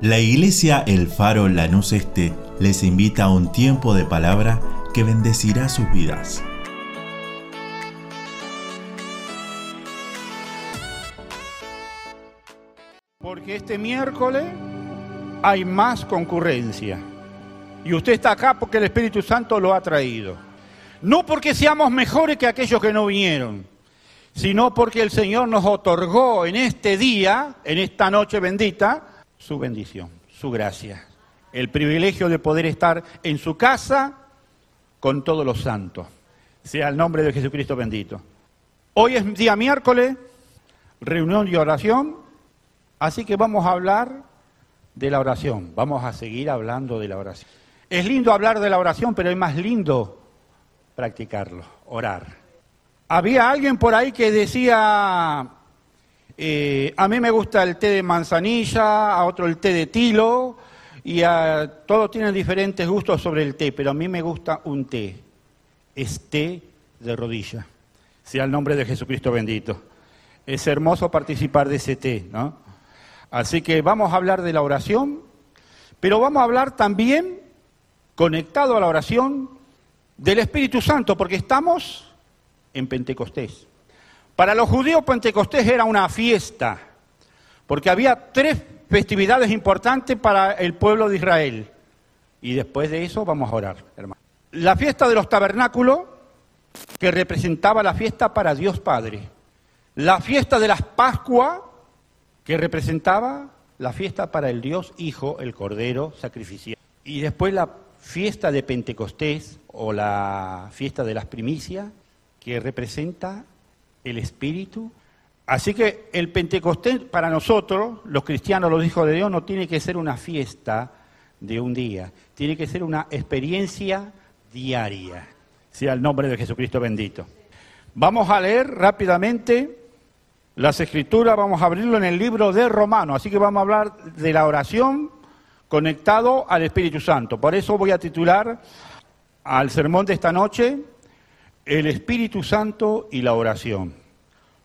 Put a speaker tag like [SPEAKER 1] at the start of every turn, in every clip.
[SPEAKER 1] La iglesia El Faro Lanús Este les invita a un tiempo de palabra que bendecirá sus vidas.
[SPEAKER 2] Porque este miércoles hay más concurrencia. Y usted está acá porque el Espíritu Santo lo ha traído. No porque seamos mejores que aquellos que no vinieron, sino porque el Señor nos otorgó en este día, en esta noche bendita, su bendición, su gracia, el privilegio de poder estar en su casa con todos los santos. Sea el nombre de Jesucristo bendito. Hoy es día miércoles, reunión y oración, así que vamos a hablar de la oración, vamos a seguir hablando de la oración. Es lindo hablar de la oración, pero es más lindo practicarlo, orar. Había alguien por ahí que decía, eh, a mí me gusta el té de manzanilla, a otro el té de tilo, y a, todos tienen diferentes gustos sobre el té, pero a mí me gusta un té. Es té de rodilla. Sea el nombre de Jesucristo bendito. Es hermoso participar de ese té, ¿no? Así que vamos a hablar de la oración, pero vamos a hablar también, conectado a la oración, del Espíritu Santo, porque estamos en Pentecostés. Para los judíos Pentecostés era una fiesta, porque había tres festividades importantes para el pueblo de Israel. Y después de eso vamos a orar, hermano. La fiesta de los tabernáculos, que representaba la fiesta para Dios Padre. La fiesta de las Pascuas, que representaba la fiesta para el Dios Hijo, el Cordero sacrificial. Y después la fiesta de Pentecostés o la fiesta de las primicias, que representa el Espíritu. Así que el Pentecostés para nosotros, los cristianos, los hijos de Dios, no tiene que ser una fiesta de un día, tiene que ser una experiencia diaria. Sea el nombre de Jesucristo bendito. Vamos a leer rápidamente las escrituras, vamos a abrirlo en el libro de Romanos, así que vamos a hablar de la oración conectado al Espíritu Santo. Por eso voy a titular al sermón de esta noche, el Espíritu Santo y la oración.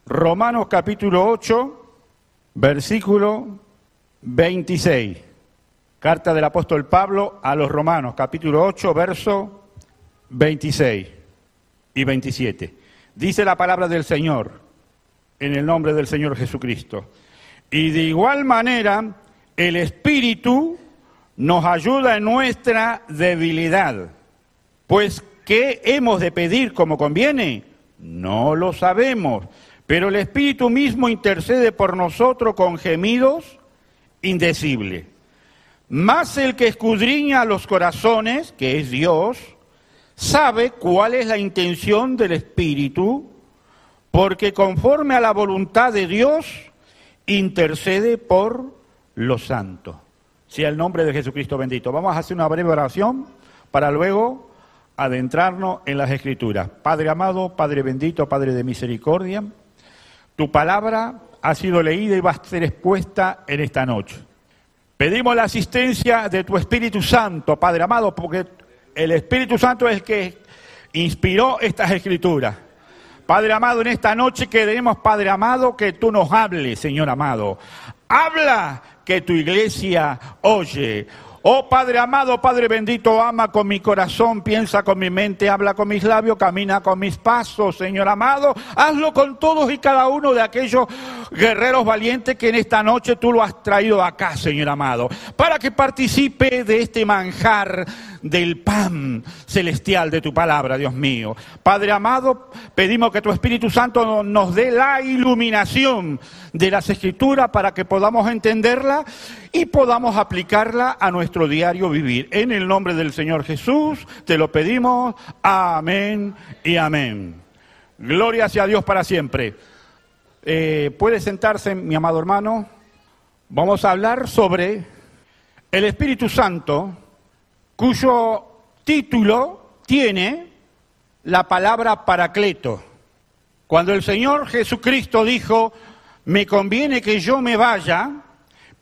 [SPEAKER 2] Romanos capítulo 8, versículo 26. Carta del apóstol Pablo a los Romanos, capítulo 8, verso 26 y 27. Dice la palabra del Señor, en el nombre del Señor Jesucristo. Y de igual manera, el Espíritu nos ayuda en nuestra debilidad. Pues ¿Qué hemos de pedir como conviene? No lo sabemos, pero el Espíritu mismo intercede por nosotros con gemidos indecibles. Más el que escudriña los corazones, que es Dios, sabe cuál es la intención del Espíritu, porque conforme a la voluntad de Dios, intercede por los santos. Sea el nombre de Jesucristo bendito. Vamos a hacer una breve oración para luego adentrarnos en las escrituras. Padre amado, Padre bendito, Padre de misericordia, tu palabra ha sido leída y va a ser expuesta en esta noche. Pedimos la asistencia de tu Espíritu Santo, Padre amado, porque el Espíritu Santo es el que inspiró estas escrituras. Padre amado, en esta noche queremos, Padre amado, que tú nos hables, Señor amado. Habla que tu iglesia oye. Oh Padre amado, Padre bendito, ama con mi corazón, piensa con mi mente, habla con mis labios, camina con mis pasos, Señor amado. Hazlo con todos y cada uno de aquellos guerreros valientes que en esta noche tú lo has traído acá, Señor amado, para que participe de este manjar del pan celestial de tu palabra, Dios mío. Padre amado, pedimos que tu Espíritu Santo nos dé la iluminación de las escrituras para que podamos entenderla y podamos aplicarla a nuestro diario vivir. En el nombre del Señor Jesús te lo pedimos. Amén y amén. Gloria sea Dios para siempre. Eh, puede sentarse, mi amado hermano. Vamos a hablar sobre el Espíritu Santo, cuyo título tiene la palabra paracleto. Cuando el Señor Jesucristo dijo, me conviene que yo me vaya,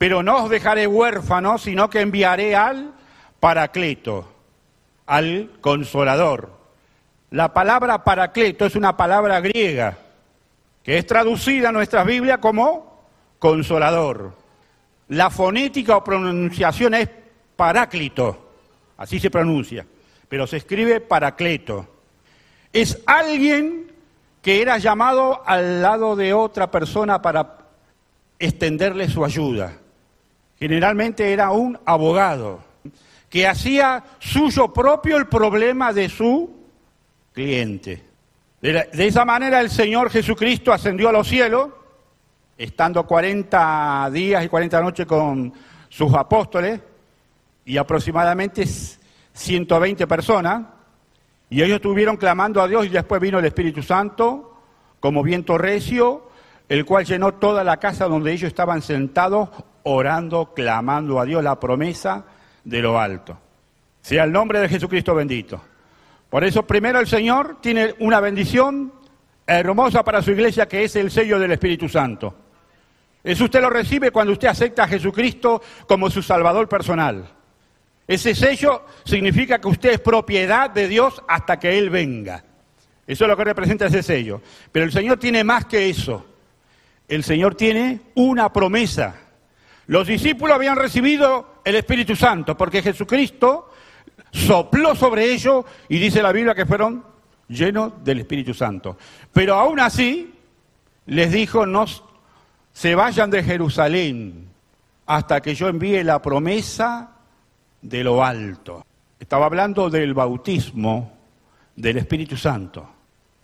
[SPEAKER 2] pero no os dejaré huérfanos, sino que enviaré al Paracleto, al Consolador. La palabra Paracleto es una palabra griega que es traducida en nuestra Biblia como Consolador. la fonética o pronunciación es Paráclito, así se pronuncia, pero se escribe Paracleto. Es alguien que era llamado al lado de otra persona para extenderle su ayuda. Generalmente era un abogado que hacía suyo propio el problema de su cliente. De, esa manera el Señor Jesucristo ascendió a los cielos, estando 40 días y 40 noches con sus apóstoles y aproximadamente 120 personas, y ellos estuvieron clamando a Dios y después vino el Espíritu Santo como viento recio, el cual llenó toda la casa donde ellos estaban sentados, orando, clamando a Dios la promesa de lo alto. Sea el nombre de Jesucristo bendito. Por eso primero el Señor tiene una bendición hermosa para su iglesia que es el sello del Espíritu Santo. Eso usted lo recibe cuando usted acepta a Jesucristo como su Salvador personal. Ese sello significa que usted es propiedad de Dios hasta que Él venga. Eso es lo que representa ese sello. Pero el Señor tiene más que eso. El Señor tiene una promesa. Los discípulos habían recibido el Espíritu Santo porque Jesucristo sopló sobre ellos y dice la Biblia que fueron llenos del Espíritu Santo. Pero aún así les dijo, no se vayan de Jerusalén hasta que yo envíe la promesa de lo alto. Estaba hablando del bautismo del Espíritu Santo.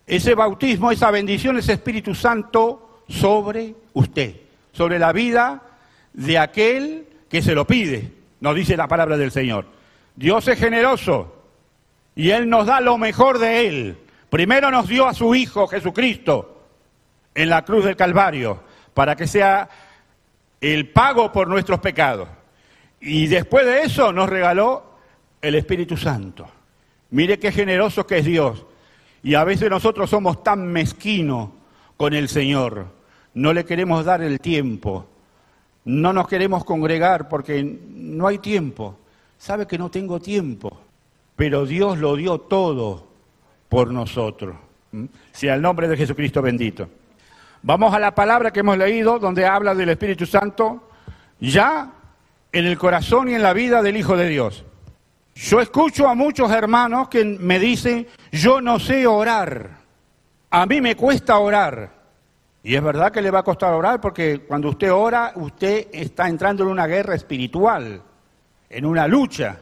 [SPEAKER 2] Ese bautismo, esa bendición, ese Espíritu Santo sobre usted, sobre la vida de aquel que se lo pide, nos dice la palabra del Señor. Dios es generoso y Él nos da lo mejor de Él. Primero nos dio a su Hijo Jesucristo en la cruz del Calvario para que sea el pago por nuestros pecados. Y después de eso nos regaló el Espíritu Santo. Mire qué generoso que es Dios. Y a veces nosotros somos tan mezquinos con el Señor. No le queremos dar el tiempo. No nos queremos congregar porque no hay tiempo sabe que no tengo tiempo, pero Dios lo dio todo por nosotros. Sea el nombre de Jesucristo bendito. Vamos a la palabra que hemos leído, donde habla del Espíritu Santo, ya en el corazón y en la vida del Hijo de Dios. Yo escucho a muchos hermanos que me dicen, yo no sé orar, a mí me cuesta orar. Y es verdad que le va a costar orar porque cuando usted ora, usted está entrando en una guerra espiritual en una lucha.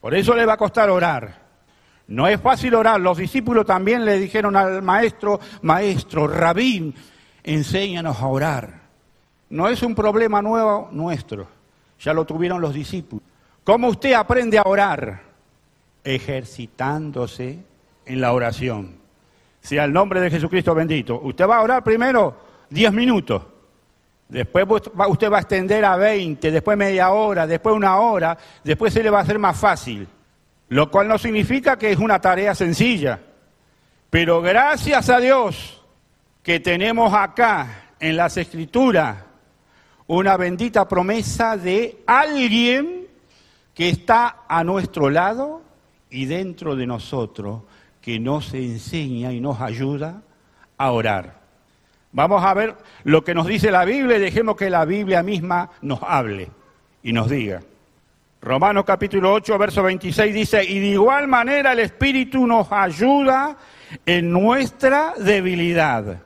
[SPEAKER 2] Por eso le va a costar orar. No es fácil orar. Los discípulos también le dijeron al maestro, maestro, rabín, enséñanos a orar. No es un problema nuevo nuestro. Ya lo tuvieron los discípulos. ¿Cómo usted aprende a orar? Ejercitándose en la oración. Sea el nombre de Jesucristo bendito. Usted va a orar primero diez minutos. Después usted va a extender a 20, después media hora, después una hora, después se le va a hacer más fácil. Lo cual no significa que es una tarea sencilla. Pero gracias a Dios que tenemos acá en las escrituras una bendita promesa de alguien que está a nuestro lado y dentro de nosotros, que nos enseña y nos ayuda a orar. Vamos a ver lo que nos dice la Biblia y dejemos que la Biblia misma nos hable y nos diga. Romanos capítulo 8, verso 26 dice, y de igual manera el Espíritu nos ayuda en nuestra debilidad.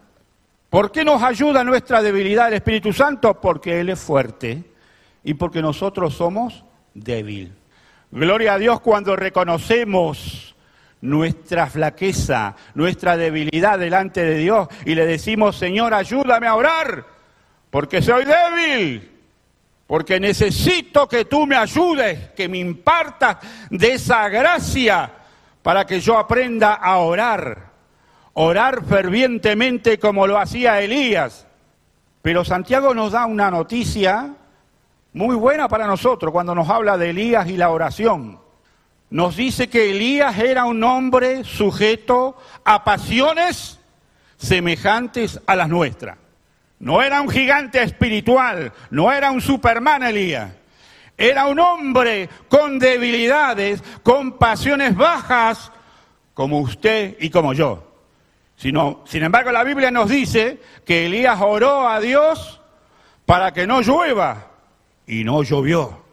[SPEAKER 2] ¿Por qué nos ayuda en nuestra debilidad el Espíritu Santo? Porque Él es fuerte y porque nosotros somos débiles. Gloria a Dios cuando reconocemos nuestra flaqueza, nuestra debilidad delante de Dios y le decimos, Señor, ayúdame a orar, porque soy débil, porque necesito que tú me ayudes, que me impartas de esa gracia para que yo aprenda a orar, orar fervientemente como lo hacía Elías. Pero Santiago nos da una noticia muy buena para nosotros cuando nos habla de Elías y la oración nos dice que Elías era un hombre sujeto a pasiones semejantes a las nuestras. No era un gigante espiritual, no era un Superman Elías. Era un hombre con debilidades, con pasiones bajas, como usted y como yo. Sino, sin embargo, la Biblia nos dice que Elías oró a Dios para que no llueva. y no llovió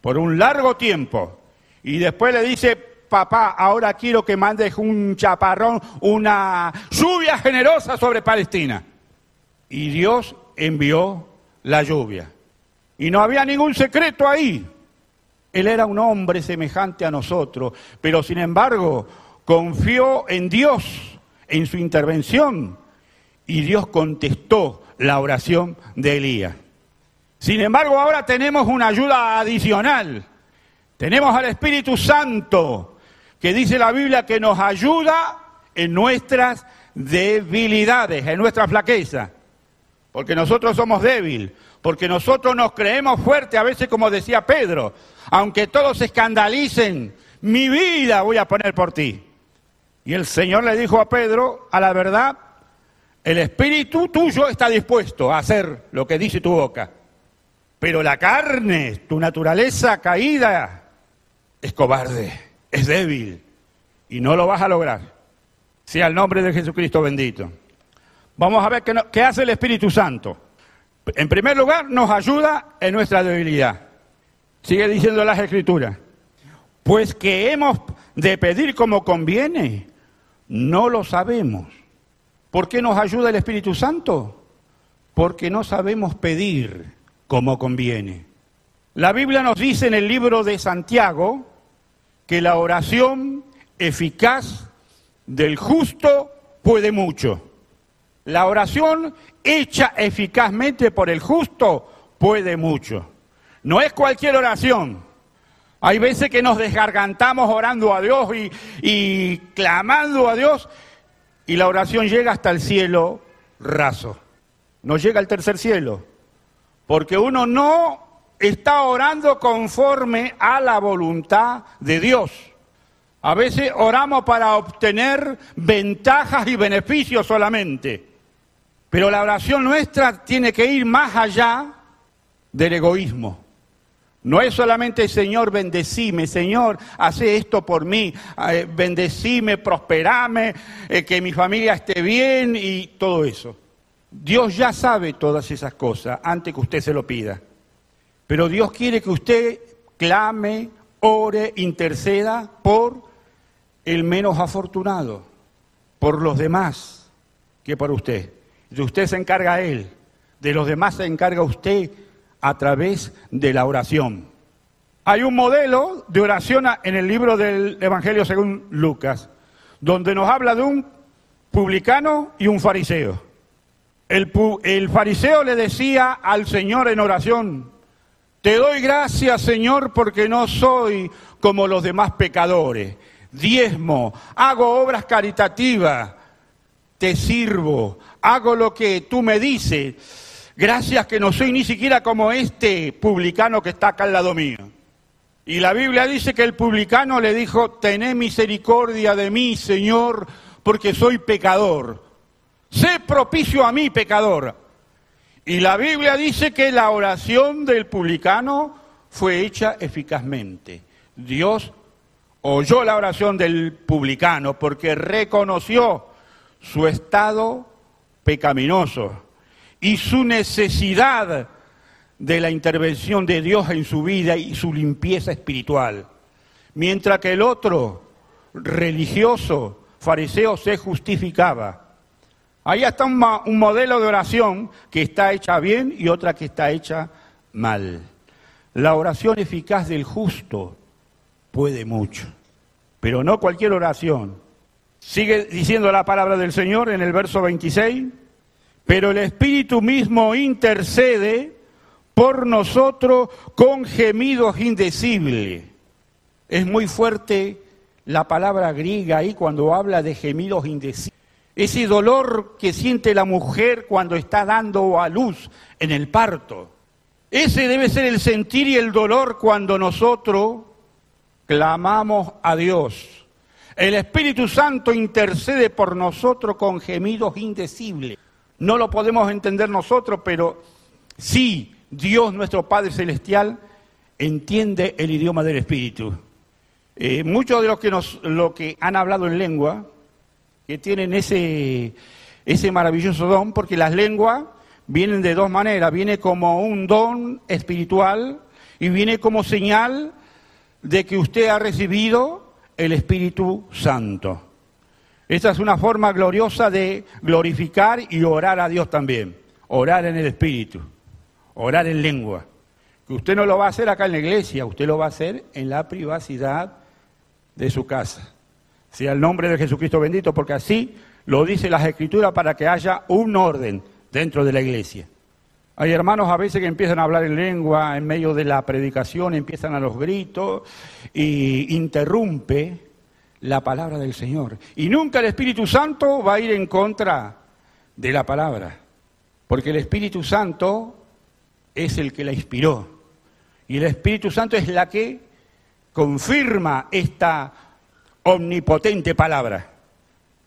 [SPEAKER 2] por un largo tiempo. Y después le dice, papá, ahora quiero que mandes un chaparrón, una lluvia generosa sobre Palestina. Y Dios envió la lluvia. Y no había ningún secreto ahí. Él era un hombre semejante a nosotros, pero sin embargo confió en Dios, en su intervención, y Dios contestó la oración de Elías. Sin embargo, ahora tenemos una ayuda adicional. Tenemos al Espíritu Santo, que dice la Biblia que nos ayuda en nuestras debilidades, en nuestra flaqueza. Porque nosotros somos débiles, porque nosotros nos creemos fuertes, a veces como decía Pedro, aunque todos se escandalicen, mi vida voy a poner por ti. Y el Señor le dijo a Pedro, a la verdad, el espíritu tuyo está dispuesto a hacer lo que dice tu boca, pero la carne, tu naturaleza caída, es cobarde, es débil y no lo vas a lograr. Sea el nombre de Jesucristo bendito. Vamos a ver qué, qué hace el Espíritu Santo. En primer lugar, nos ayuda en nuestra debilidad. Sigue diciendo las Escrituras. Pues que hemos de pedir como conviene, no lo sabemos. ¿Por qué nos ayuda el Espíritu Santo? Porque no sabemos pedir como conviene. La Biblia nos dice en el libro de Santiago que la oración eficaz del justo puede mucho. La oración hecha eficazmente por el justo puede mucho. No es cualquier oración. Hay veces que nos desgargantamos orando a Dios y, y clamando a Dios y la oración llega hasta el cielo raso. No llega al tercer cielo. Porque uno no está orando conforme a la voluntad de Dios. A veces oramos para obtener ventajas y beneficios solamente. Pero la oración nuestra tiene que ir más allá del egoísmo. No es solamente, Señor, bendecime, Señor, hace esto por mí, eh, bendecime, prosperame, eh, que mi familia esté bien y todo eso. Dios ya sabe todas esas cosas antes que usted se lo pida. Pero Dios quiere que usted clame, ore, interceda por el menos afortunado, por los demás que por usted. De usted se encarga a Él, de los demás se encarga usted a través de la oración. Hay un modelo de oración en el libro del Evangelio según Lucas, donde nos habla de un publicano y un fariseo. El, el, fariseo le decía al Señor en oración, te doy gracias Señor porque no soy como los demás pecadores, diezmo, hago obras caritativas, te sirvo, hago lo que tú me dices Gracias que no soy ni siquiera como este publicano que está acá al lado mío. Y la Biblia dice que el publicano le dijo, tené misericordia de mí, Señor, porque soy pecador. Sé propicio a mí, pecador. Y la Biblia dice que la oración del publicano fue hecha eficazmente. Dios oyó la oración del publicano porque reconoció su estado pecaminoso y su necesidad de la intervención de Dios en su vida y su limpieza espiritual. Mientras que el otro, religioso, fariseo, se justificaba. Ahí está un, modelo de oración que está hecha bien y otra que está hecha mal. La oración eficaz del justo puede mucho, pero no cualquier oración. Sigue diciendo la palabra del Señor en el verso 26 pero el Espíritu mismo intercede por nosotros con gemidos indecibles. Es muy fuerte la palabra griega ahí cuando habla de gemidos indecibles. Ese dolor que siente la mujer cuando está dando a luz en el parto. Ese debe ser el sentir y el dolor cuando nosotros clamamos a Dios. El Espíritu Santo intercede por nosotros con gemidos indecibles. No lo podemos entender nosotros, pero sí Dios nuestro Padre Celestial entiende el idioma del Espíritu. Eh, muchos de los que, nos, lo que han hablado en lengua, que tienen ese, ese maravilloso don, porque las lenguas vienen de dos maneras. Viene como un don espiritual y viene como señal de que usted ha recibido el Espíritu Santo. Esta es una forma gloriosa de glorificar y orar a Dios también. Orar en el Espíritu, orar en lengua. Que usted no lo va a hacer acá en la iglesia, usted lo va a hacer en la privacidad de su casa. Sea el nombre de Jesucristo bendito, porque así lo dice las Escrituras para que haya un orden dentro de la iglesia. Hay hermanos a veces que empiezan a hablar en lengua en medio de la predicación, empiezan a los gritos y interrumpe la palabra del Señor. Y nunca el Espíritu Santo va a ir en contra de la palabra, porque el Espíritu Santo es el que la inspiró. Y el Espíritu Santo es la que confirma esta omnipotente palabra.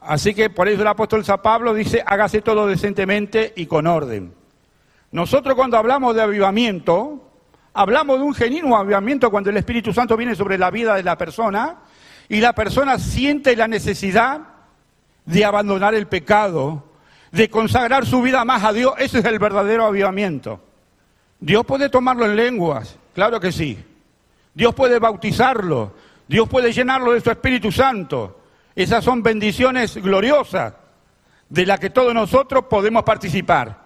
[SPEAKER 2] Así que por eso el apóstol San Pablo dice, hágase todo decentemente y con orden. Nosotros cuando hablamos de avivamiento, hablamos de un genuino avivamiento cuando el Espíritu Santo viene sobre la vida de la persona y la persona siente la necesidad de abandonar el pecado, de consagrar su vida más a Dios. Ese es el verdadero avivamiento. Dios puede tomarlo en lenguas, claro que sí. Dios puede bautizarlo, Dios puede llenarlo de su Espíritu Santo. Esas son bendiciones gloriosas de las que todos nosotros podemos participar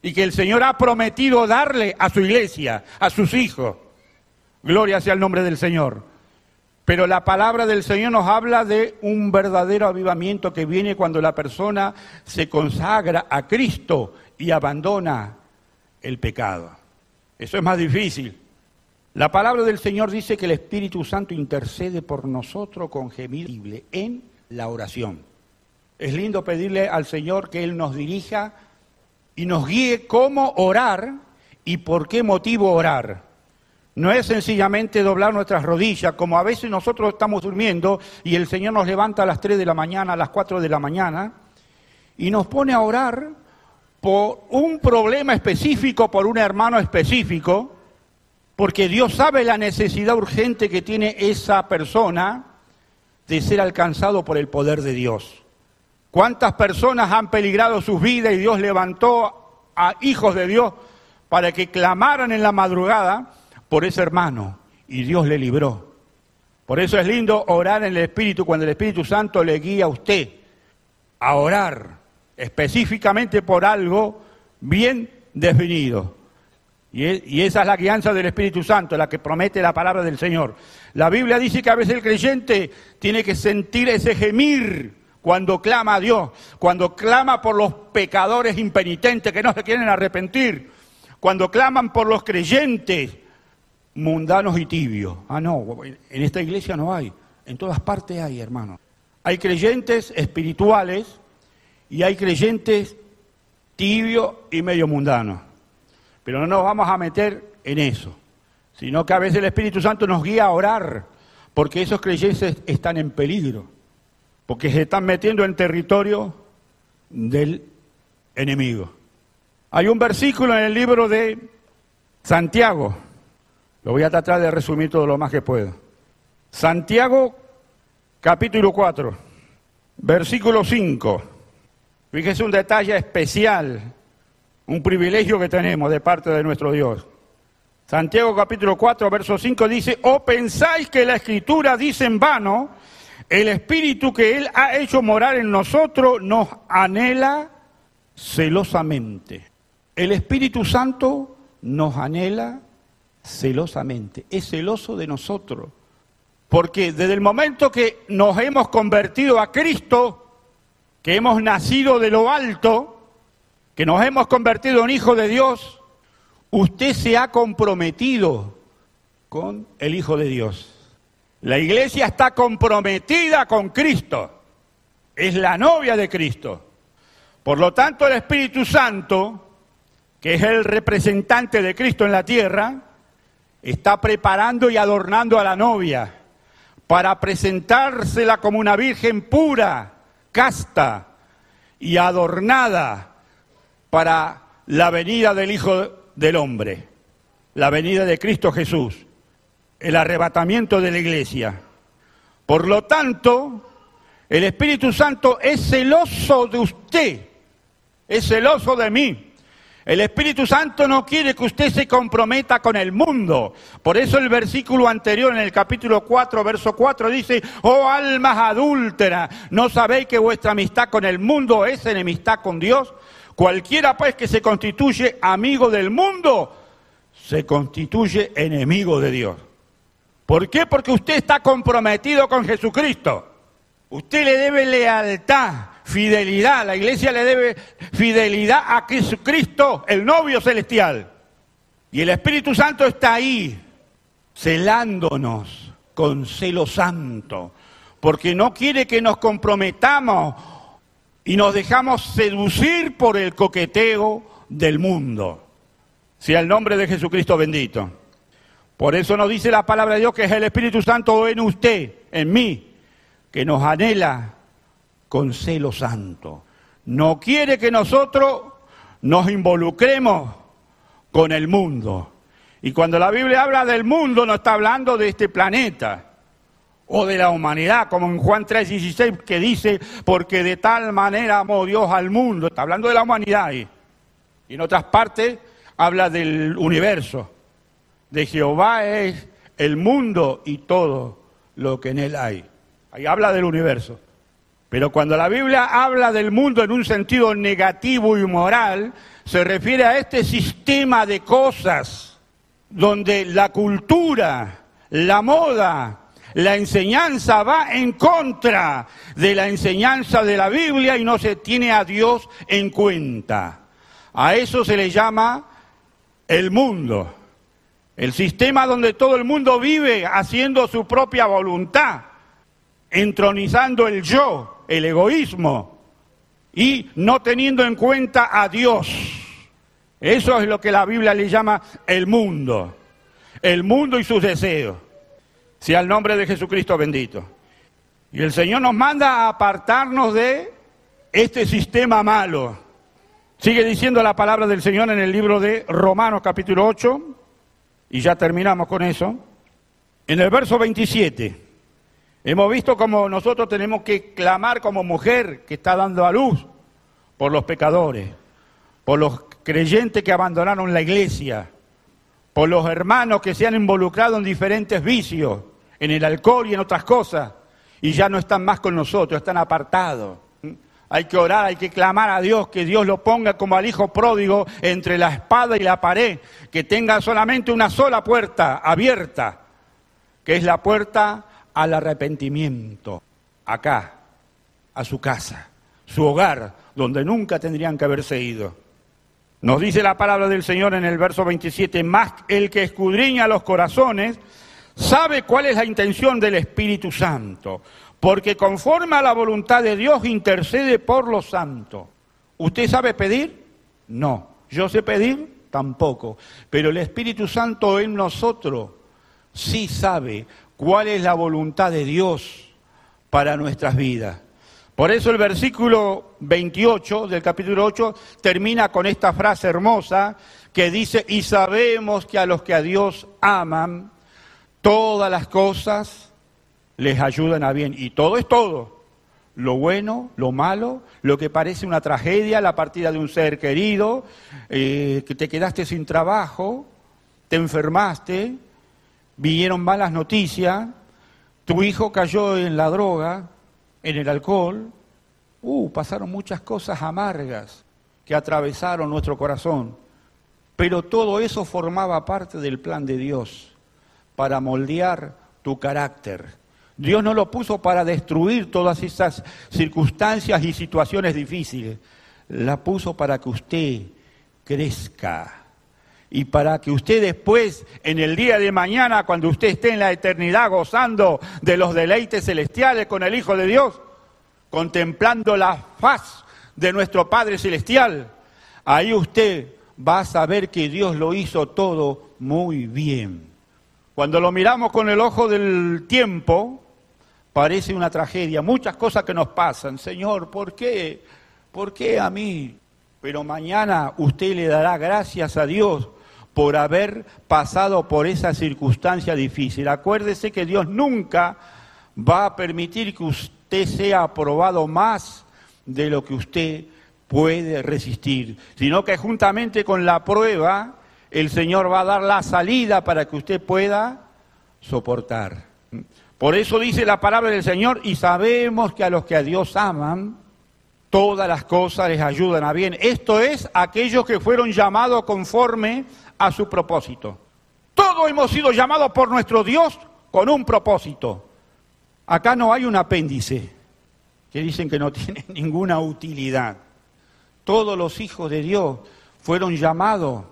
[SPEAKER 2] y que el Señor ha prometido darle a su iglesia, a sus hijos. Gloria sea el nombre del Señor. Pero la palabra del Señor nos habla de un verdadero avivamiento que viene cuando la persona se consagra a Cristo y abandona el pecado. Eso es más difícil. La palabra del Señor dice que el Espíritu Santo intercede por nosotros con gemible en la oración. Es lindo pedirle al Señor que Él nos dirija y nos guíe cómo orar y por qué motivo orar. No es sencillamente doblar nuestras rodillas, como a veces nosotros estamos durmiendo y el Señor nos levanta a las 3 de la mañana, a las 4 de la mañana, y nos pone a orar por un problema específico, por un hermano específico, porque Dios sabe la necesidad urgente que tiene esa persona de ser alcanzado por el poder de Dios. ¿Cuántas personas han peligrado sus vidas y Dios levantó a hijos de Dios para que clamaran en la madrugada por ese hermano y Dios le libró? Por eso es lindo orar en el Espíritu cuando el Espíritu Santo le guía a usted a orar específicamente por algo bien definido. Y, esa es la guianza del Espíritu Santo, la que promete la palabra del Señor. La Biblia dice que a veces el creyente tiene que sentir ese gemir cuando clama a Dios, cuando clama por los pecadores impenitentes que no se quieren arrepentir, cuando claman por los creyentes mundanos y tibios. Ah, no, en esta iglesia no hay, en todas partes hay, hermano. Hay creyentes espirituales y hay creyentes tibios y medio mundanos. Pero no nos vamos a meter en eso, sino que a veces el Espíritu Santo nos guía a orar, porque esos creyentes están en peligro, porque se están metiendo en territorio del enemigo. Hay un versículo en el libro de Santiago, lo voy a tratar de resumir todo lo más que puedo. Santiago capítulo 4, versículo 5. Fíjese un detalle especial un privilegio que tenemos de parte de nuestro Dios. Santiago capítulo 4, verso 5 dice, o pensáis que la escritura dice en vano, el espíritu que Él ha hecho morar en nosotros nos anhela celosamente. El Espíritu Santo nos anhela celosamente, es celoso de nosotros. Porque desde el momento que nos hemos convertido a Cristo, que hemos nacido de lo alto, que nos hemos convertido en hijos de Dios, usted se ha comprometido con el Hijo de Dios. La iglesia está comprometida con Cristo. Es la novia de Cristo. Por lo tanto, el Espíritu Santo, que es el representante de Cristo en la tierra, está preparando y adornando a la novia para presentársela como una virgen pura, casta y adornada para la venida del Hijo del Hombre, la venida de Cristo Jesús, el arrebatamiento de la iglesia. Por lo tanto, el Espíritu Santo es celoso de usted, es celoso de mí. El Espíritu Santo no quiere que usted se comprometa con el mundo. Por eso el versículo anterior en el capítulo 4, verso 4 dice, oh almas adúlteras, ¿no sabéis que vuestra amistad con el mundo es enemistad con Dios? Cualquiera pues que se constituye amigo del mundo, se constituye enemigo de Dios. ¿Por qué? Porque usted está comprometido con Jesucristo. Usted le debe lealtad, fidelidad. La iglesia le debe fidelidad a Jesucristo, el novio celestial. Y el Espíritu Santo está ahí, celándonos con celo santo, porque no quiere que nos comprometamos y nos dejamos seducir por el coqueteo del mundo. Sea el nombre de Jesucristo bendito. Por eso nos dice la palabra de Dios que es el Espíritu Santo en usted, en mí, que nos anhela con celo santo. No quiere que nosotros nos involucremos con el mundo. Y cuando la Biblia habla del mundo no está hablando de este planeta o de la humanidad, como en Juan 3:16 que dice, porque de tal manera amó Dios al mundo. Está hablando de la humanidad Y en otras partes habla del universo de Jehová es el mundo y todo lo que en él hay. Ahí habla del universo. Pero cuando la Biblia habla del mundo en un sentido negativo y moral, se refiere a este sistema de cosas donde la cultura, la moda, la enseñanza va en contra de la enseñanza de la Biblia y no se tiene a Dios en cuenta. A eso se le llama el mundo. El sistema donde todo el mundo vive haciendo su propia voluntad, entronizando el yo, el egoísmo y no teniendo en cuenta a Dios. Eso es lo que la Biblia le llama el mundo. El mundo y sus deseos. Sea el nombre de Jesucristo bendito. Y el Señor nos manda a apartarnos de este sistema malo. Sigue diciendo la palabra del Señor en el libro de Romanos capítulo 8, y ya terminamos con eso, en el verso 27, hemos visto como nosotros tenemos que clamar como mujer que está dando a luz por los pecadores, por los creyentes que abandonaron la iglesia, por los hermanos que se han involucrado en diferentes vicios, en el alcohol y en otras cosas, y ya no están más con nosotros, están apartados. Hay que orar, hay que clamar a Dios, que Dios lo ponga como al hijo pródigo entre la espada y la pared, que tenga solamente una sola puerta abierta, que es la puerta al arrepentimiento, acá, a su casa, su hogar, donde nunca tendrían que haberse ido. Nos dice la palabra del Señor en el verso 27, más el que escudriña los corazones, sabe cuál es la intención del Espíritu Santo porque conforme a la voluntad de Dios intercede por los santos. ¿Usted sabe pedir? No. ¿Yo sé pedir? Tampoco. Pero el Espíritu Santo en nosotros sí sabe cuál es la voluntad de Dios para nuestras vidas. Por eso el versículo 28 del capítulo 8 termina con esta frase hermosa que dice, y sabemos que a los que a Dios aman, todas las cosas les ayudan a bien. Y todo es todo. Lo bueno, lo malo, lo que parece una tragedia, la partida de un ser querido, eh, que te quedaste sin trabajo, te enfermaste, vinieron malas noticias, tu hijo cayó en la droga, en el alcohol. Uh, pasaron muchas cosas amargas que atravesaron nuestro corazón. Pero todo eso formaba parte del plan de Dios para moldear tu carácter Dios no lo puso para destruir todas esas circunstancias y situaciones difíciles. La puso para que usted crezca y para que usted después, en el día de mañana, cuando usted esté en la eternidad gozando de los deleites celestiales con el Hijo de Dios, contemplando la faz de nuestro Padre Celestial, ahí usted va a saber que Dios lo hizo todo muy bien. Cuando lo miramos con el ojo del tiempo, parece una tragedia, muchas cosas que nos pasan. Señor, ¿por qué? ¿Por qué a mí? Pero mañana usted le dará gracias a Dios por haber pasado por esa circunstancia difícil. Acuérdese que Dios nunca va a permitir que usted sea aprobado más de lo que usted puede resistir, sino que juntamente con la prueba el Señor va a dar la salida para que usted pueda soportar. Por eso dice la palabra del Señor, y sabemos que a los que a Dios aman, todas las cosas les ayudan a bien. Esto es aquellos que fueron llamados conforme a su propósito. Todos hemos sido llamados por nuestro Dios con un propósito. Acá no hay un apéndice que dicen que no tiene ninguna utilidad. Todos los hijos de Dios fueron llamados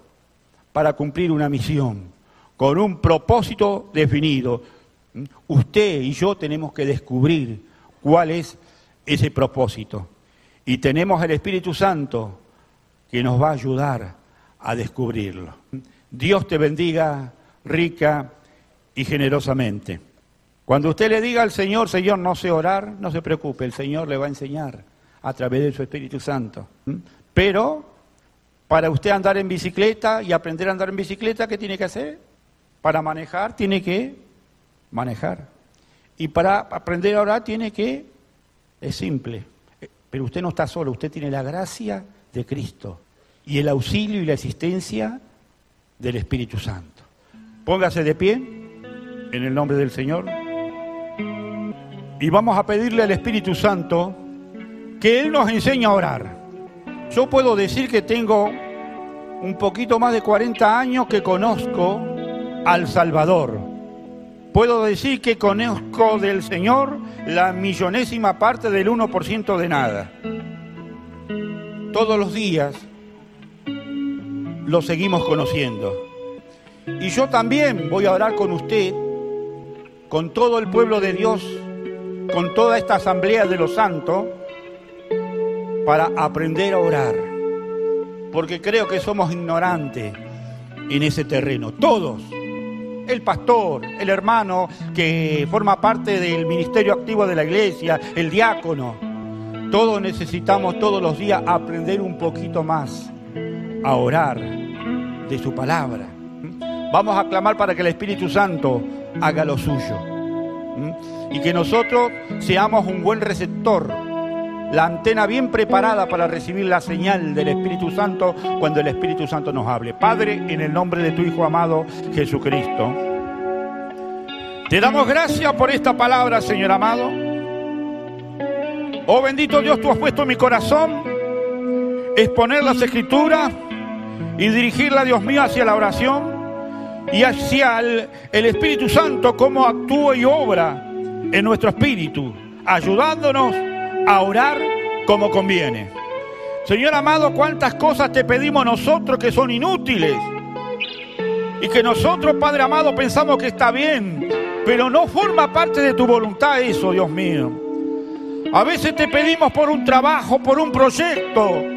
[SPEAKER 2] para cumplir una misión, con un propósito definido. Usted y yo tenemos que descubrir cuál es ese propósito. Y tenemos el Espíritu Santo que nos va a ayudar a descubrirlo. Dios te bendiga rica y generosamente. Cuando usted le diga al Señor, Señor, no sé orar, no se preocupe, el Señor le va a enseñar a través de su Espíritu Santo. Pero para usted andar en bicicleta y aprender a andar en bicicleta, ¿qué tiene que hacer? Para manejar tiene que manejar. Y para aprender a orar tiene que, es simple, pero usted no está solo, usted tiene la gracia de Cristo y el auxilio y la asistencia del Espíritu Santo. Póngase de pie en el nombre del Señor y vamos a pedirle al Espíritu Santo que Él nos enseñe a orar. Yo puedo decir que tengo un poquito más de 40 años que conozco al Salvador. Puedo decir que conozco del Señor la millonésima parte del 1% de nada. Todos los días lo seguimos conociendo. Y yo también voy a orar con usted, con todo el pueblo de Dios, con toda esta asamblea de los santos, para aprender a orar. Porque creo que somos ignorantes en ese terreno, todos. El pastor, el hermano que forma parte del ministerio activo de la iglesia, el diácono. Todos necesitamos todos los días aprender un poquito más a orar de su palabra. Vamos a clamar para que el Espíritu Santo haga lo suyo. Y que nosotros seamos un buen receptor, la antena bien preparada para recibir la señal del Espíritu Santo cuando el Espíritu Santo nos hable. Padre, en el nombre de tu Hijo amado Jesucristo, te damos gracias por esta palabra, Señor amado. Oh bendito Dios, tú has puesto en mi corazón exponer las escrituras y dirigirla, Dios mío, hacia la oración y hacia el, Espíritu Santo, cómo actúa y obra en nuestro espíritu, ayudándonos a orar como conviene. Señor amado, cuántas cosas te pedimos nosotros que son inútiles y que nosotros, Padre amado, pensamos que está bien, pero no forma parte de tu voluntad eso, Dios mío. A veces te pedimos por un trabajo, por un proyecto,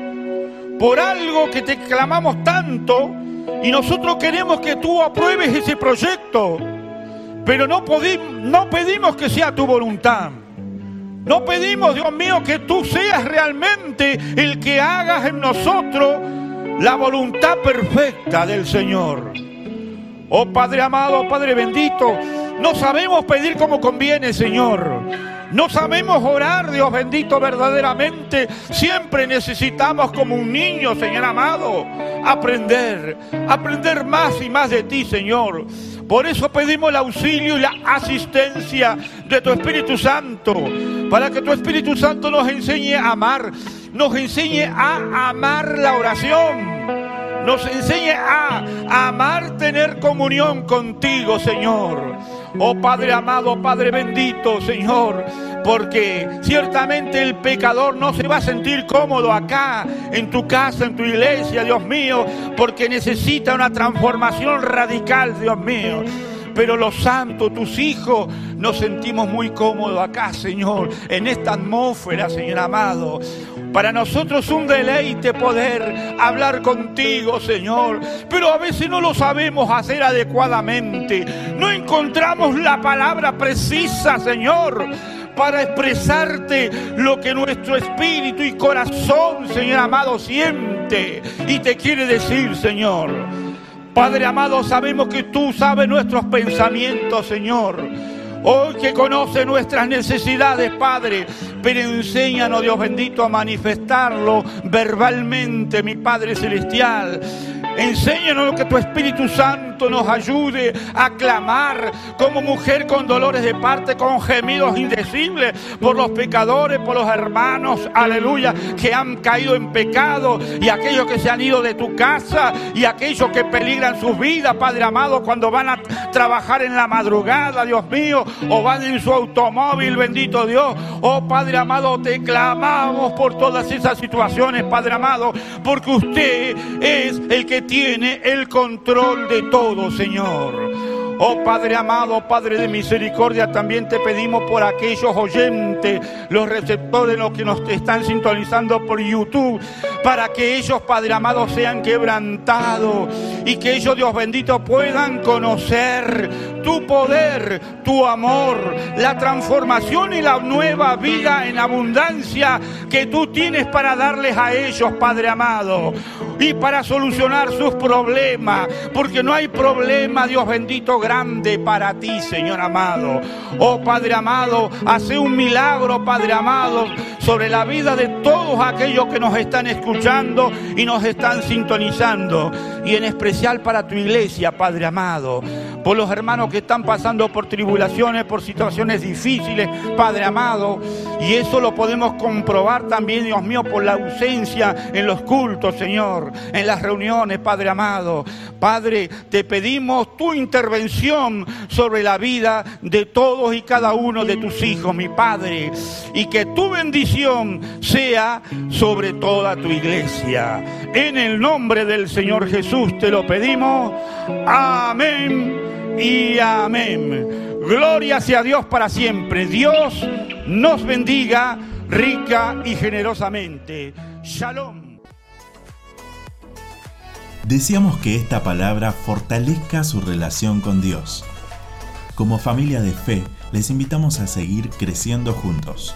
[SPEAKER 2] por algo que te clamamos tanto y nosotros queremos que tú apruebes ese proyecto, pero no, no pedimos que sea tu voluntad. No pedimos, Dios mío, que tú seas realmente el que hagas en nosotros la voluntad perfecta del Señor. Oh Padre amado, Padre bendito, no sabemos pedir como conviene, Señor. No sabemos orar, Dios bendito, verdaderamente. Siempre necesitamos como un niño, Señor amado, aprender, aprender más y más de ti, Señor. Por eso pedimos el auxilio y la asistencia de tu Espíritu Santo, para que tu Espíritu Santo nos enseñe a amar, nos enseñe a amar la oración nos enseñe a, amar, tener comunión contigo, Señor. Oh Padre amado, Padre bendito, Señor, porque ciertamente el pecador no se va a sentir cómodo acá, en tu casa, en tu iglesia, Dios mío, porque necesita una transformación radical, Dios mío pero los santos, tus hijos, nos sentimos muy cómodos acá, Señor, en esta atmósfera, Señor amado. Para nosotros un deleite poder hablar contigo, Señor, pero a veces no lo sabemos hacer adecuadamente. No encontramos la palabra precisa, Señor, para expresarte lo que nuestro espíritu y corazón, Señor amado, siente y te quiere decir, Señor. Padre amado, sabemos que tú sabes nuestros pensamientos, Señor. Hoy que conoce nuestras necesidades, Padre, pero enséñanos, Dios bendito, a manifestarlo verbalmente, mi Padre Celestial. Enséñanos que tu Espíritu Santo nos ayude a clamar como mujer con dolores de parte, con gemidos indecibles por los pecadores, por los hermanos, aleluya, que han caído en pecado y aquellos que se han ido de tu casa y aquellos que peligran sus vidas, Padre amado, cuando van a trabajar en la madrugada, Dios mío, o van en su automóvil, bendito Dios. Oh Padre amado, te clamamos por todas esas situaciones, Padre amado, porque usted es el que tiene el control de todo, Señor. Oh Padre amado, Padre de misericordia, también te pedimos por aquellos oyentes, los receptores, los que nos están sintonizando por YouTube, para que ellos, Padre amado, sean quebrantados y que ellos, Dios bendito, puedan conocer tu poder, tu amor, la transformación y la nueva vida en abundancia que tú tienes para darles a ellos, Padre amado, y para solucionar sus problemas, porque no hay problema, Dios bendito, grande para ti, Señor amado. Oh Padre amado, hace un milagro, Padre amado, sobre la vida de todos aquellos que nos están y nos están sintonizando. Y en especial para tu iglesia, Padre amado. Por los hermanos que están pasando por tribulaciones, por situaciones difíciles, Padre amado. Y eso lo podemos comprobar también, Dios mío, por la ausencia en los cultos, Señor, en las reuniones, Padre amado. Padre, te pedimos tu intervención sobre la vida de todos y cada uno de tus hijos, mi Padre, y que tu bendición sea sobre toda tu iglesia. En el nombre del Señor Jesús te lo pedimos. Amén y amén. Gloria sea Dios para siempre. Dios nos bendiga rica y generosamente. Shalom.
[SPEAKER 1] Deseamos que esta palabra fortalezca su relación con Dios. Como familia de fe, les invitamos a seguir creciendo juntos.